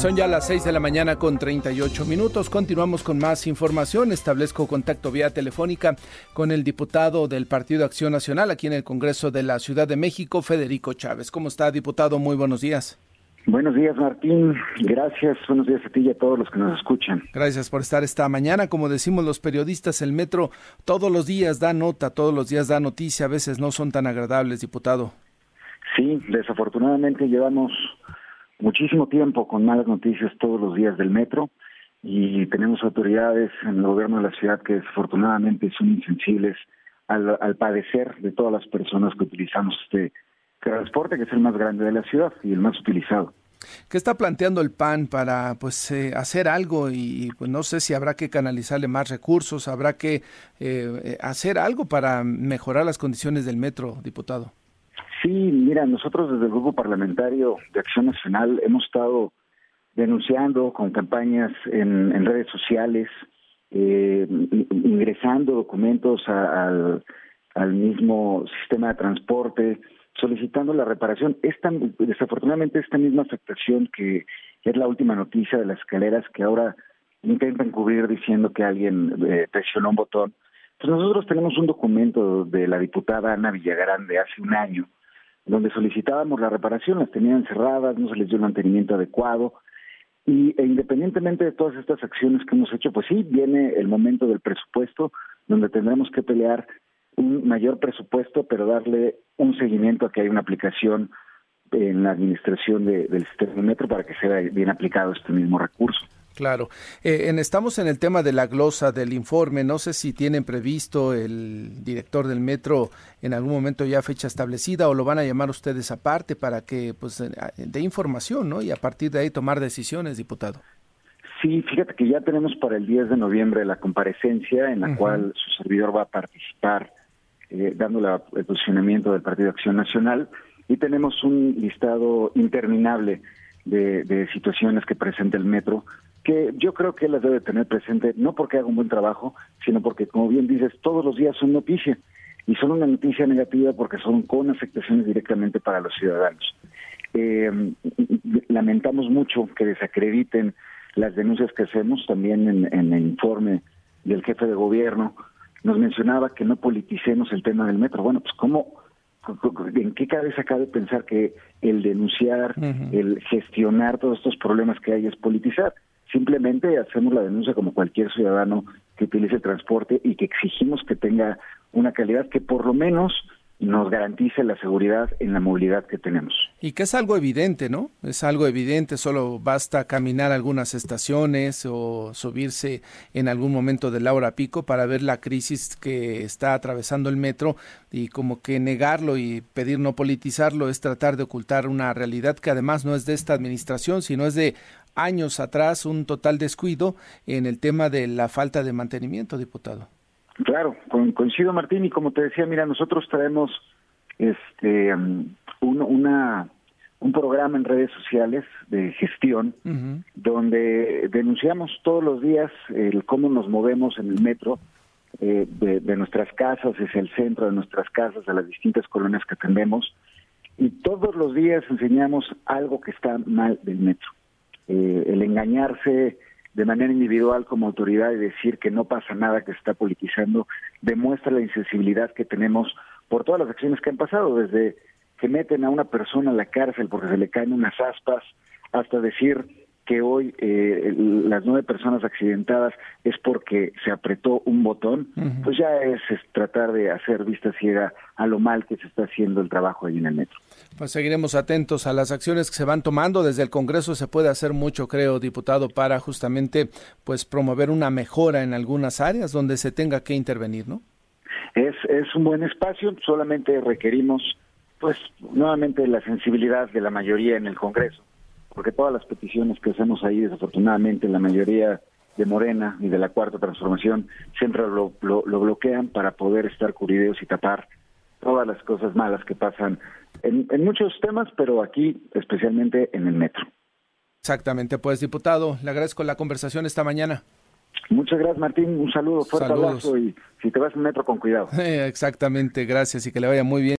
Son ya las 6 de la mañana con 38 minutos. Continuamos con más información. Establezco contacto vía telefónica con el diputado del Partido Acción Nacional aquí en el Congreso de la Ciudad de México, Federico Chávez. ¿Cómo está, diputado? Muy buenos días. Buenos días, Martín. Gracias. Buenos días a ti y a todos los que nos escuchan. Gracias por estar esta mañana. Como decimos los periodistas, el metro todos los días da nota, todos los días da noticia. A veces no son tan agradables, diputado. Sí, desafortunadamente llevamos muchísimo tiempo con malas noticias todos los días del metro y tenemos autoridades en el gobierno de la ciudad que desafortunadamente son insensibles al, padecer de todas las personas que utilizamos este transporte que es el más grande de la ciudad y el más utilizado. ¿Qué está planteando el PAN para pues eh, hacer algo y pues no sé si habrá que canalizarle más recursos, habrá que eh, hacer algo para mejorar las condiciones del metro, diputado? Sí, mira, nosotros desde el Grupo Parlamentario de Acción Nacional hemos estado denunciando con campañas en, redes sociales, eh, ingresando documentos al, mismo sistema de transporte, solicitando la reparación. Esta, desafortunadamente, esta misma afectación que es la última noticia de las escaleras que ahora intentan cubrir diciendo que alguien eh, presionó un botón. Pues nosotros tenemos un documento de la diputada Ana Villagrán de hace un año, donde solicitábamos la reparación, las tenían cerradas, no se les dio el mantenimiento adecuado. Y e independientemente de todas estas acciones que hemos hecho, pues sí, viene el momento del presupuesto, donde tendremos que pelear un mayor presupuesto, pero darle un seguimiento a que haya una aplicación en la administración del sistema metro para que sea bien aplicado este mismo recurso. Claro. Eh, en, estamos en el tema de la glosa del informe. No sé si tienen previsto el director del metro en algún momento ya fecha establecida o lo van a llamar ustedes aparte para que pues eh, dé información, ¿no? Y a partir de ahí tomar decisiones, diputado. Sí, fíjate que ya tenemos para el 10 de noviembre la comparecencia en la cual su servidor va a participar eh, dando el posicionamiento del Partido Acción Nacional y tenemos un listado interminable de, de situaciones que presenta el metro que yo creo que él las debe tener presente, no porque haga un buen trabajo, sino porque, como bien dices, todos los días son noticias y son una noticia negativa porque son con afectaciones directamente para los ciudadanos. Eh, lamentamos mucho que desacrediten las denuncias que hacemos también en, en, el informe del jefe de gobierno. Nos mencionaba que no politicemos el tema del metro. Bueno, pues cómo, ¿en qué cabeza cabe pensar que el denunciar, el gestionar todos estos problemas que hay es politizar? Simplemente hacemos la denuncia como cualquier ciudadano que utilice transporte y que exigimos que tenga una calidad que por lo menos nos garantice la seguridad en la movilidad que tenemos. Y que es algo evidente, ¿no? Es algo evidente, solo basta caminar algunas estaciones o subirse en algún momento de la hora pico para ver la crisis que está atravesando el metro y como que negarlo y pedir no politizarlo es tratar de ocultar una realidad que además no es de esta administración, sino es de años atrás un total descuido en el tema de la falta de mantenimiento, diputado. Claro, coincido Martín y como te decía, mira, nosotros traemos este um, un, una un programa en redes sociales de gestión donde denunciamos todos los días el cómo nos movemos en el metro eh, de, de, nuestras casas, es el centro de nuestras casas, de las distintas colonias que atendemos y todos los días enseñamos algo que está mal del metro. Eh, el engañarse de manera individual como autoridad y decir que no pasa nada que se está politizando demuestra la insensibilidad que tenemos por todas las acciones que han pasado, desde que meten a una persona a la cárcel porque se le caen unas aspas, hasta decir que hoy eh, las nueve personas accidentadas es porque se apretó un botón, pues ya es, tratar de hacer vista ciega a lo mal que se está haciendo el trabajo ahí en el metro. Pues seguiremos atentos a las acciones que se van tomando. Desde el Congreso se puede hacer mucho, creo, diputado, para justamente pues promover una mejora en algunas áreas donde se tenga que intervenir, ¿no? Es, es un buen espacio, solamente requerimos pues nuevamente la sensibilidad de la mayoría en el Congreso porque todas las peticiones que hacemos ahí, desafortunadamente, la mayoría de Morena y de la Cuarta Transformación siempre lo, lo, bloquean para poder estar cubridos y tapar todas las cosas malas que pasan en, en muchos temas, pero aquí especialmente en el metro. Exactamente, pues diputado, le agradezco la conversación esta mañana. Muchas gracias, Martín. Un saludo, fuerte abrazo y si te vas al metro, con cuidado. exactamente, gracias y que le vaya muy bien.